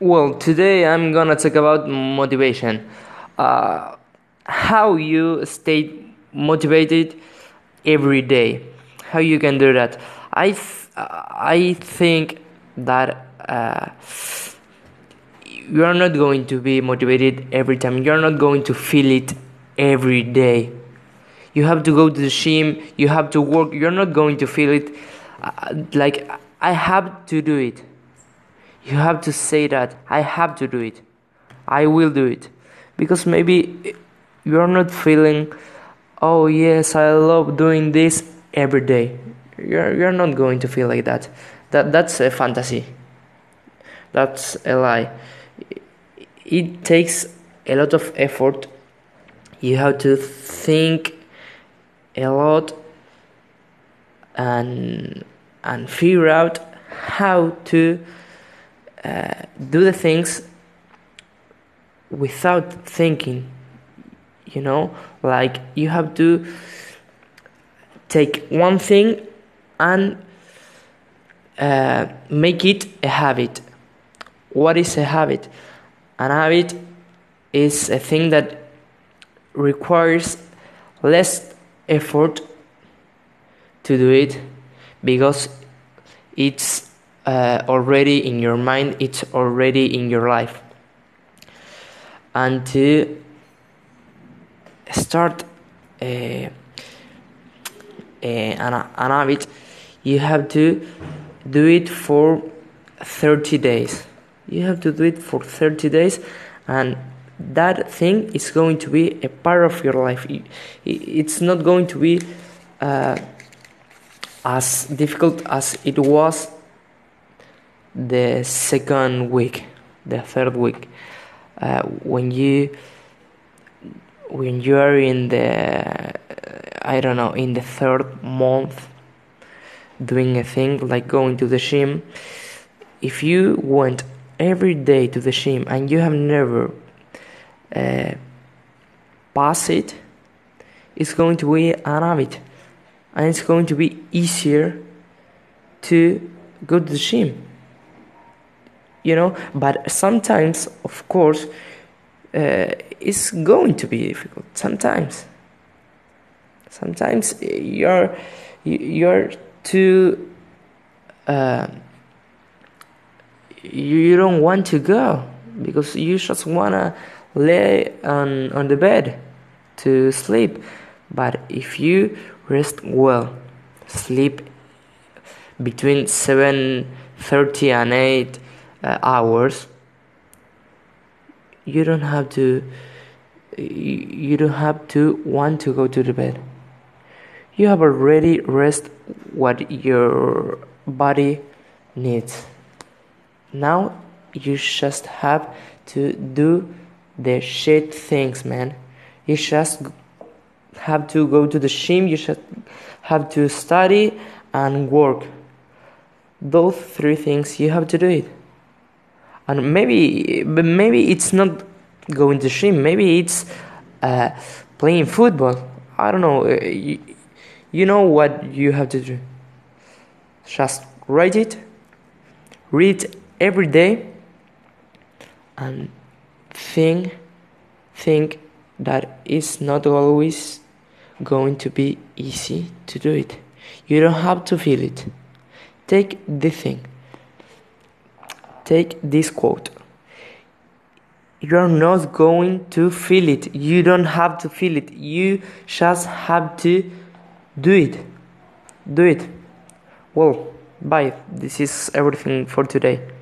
Well, today I'm gonna talk about motivation. Uh, how you stay motivated every day. How you can do that. I th- I think that uh, you are not going to be motivated every time. You are not going to feel it every day. You have to go to the gym. You have to work. You're not going to feel it. Uh, like I have to do it you have to say that I have to do it. I will do it. Because maybe you're not feeling, oh yes, I love doing this every day. You're, you're not going to feel like that. that. That's a fantasy. That's a lie. It takes a lot of effort. You have to think a lot and and figure out how to uh, do the things without thinking you know? Like you have to take one thing and uh, make it a habit. What is a habit? An habit is a thing that requires less effort to do it because it's uh, already in your mind, it's already in your life. And to start uh, an, an habit, you have to do it for 30 days. You have to do it for 30 days, and that thing is going to be a part of your life. It's not going to be uh, as difficult as it was the second week, the third week, uh, when you when you are in the I don't know in the third month doing a thing like going to the gym, if you went every day to the gym and you have never uh, passed it, it's going to be an habit, and it's going to be easier to go to the gym you know but sometimes of course uh, it's going to be difficult sometimes. Sometimes you're you're too uh, you don't want to go because you just wanna lay on on the bed to sleep. But if you rest well sleep between 7:30 and 8 uh, hours you don't have to you don't have to want to go to the bed. You have already rest what your body needs. Now you just have to do the shit things man. You just have to go to the gym you just have to study and work. Those three things you have to do it and maybe maybe it's not going to gym maybe it's uh, playing football. I don't know. Uh, you, you know what you have to do. Just write it. Read every day. And think think that it's not always going to be easy to do it. You don't have to feel it. Take the thing take this quote. You're not going to feel it. You don't have to feel it. You just have to do it. Do it. Well bye. This is everything for today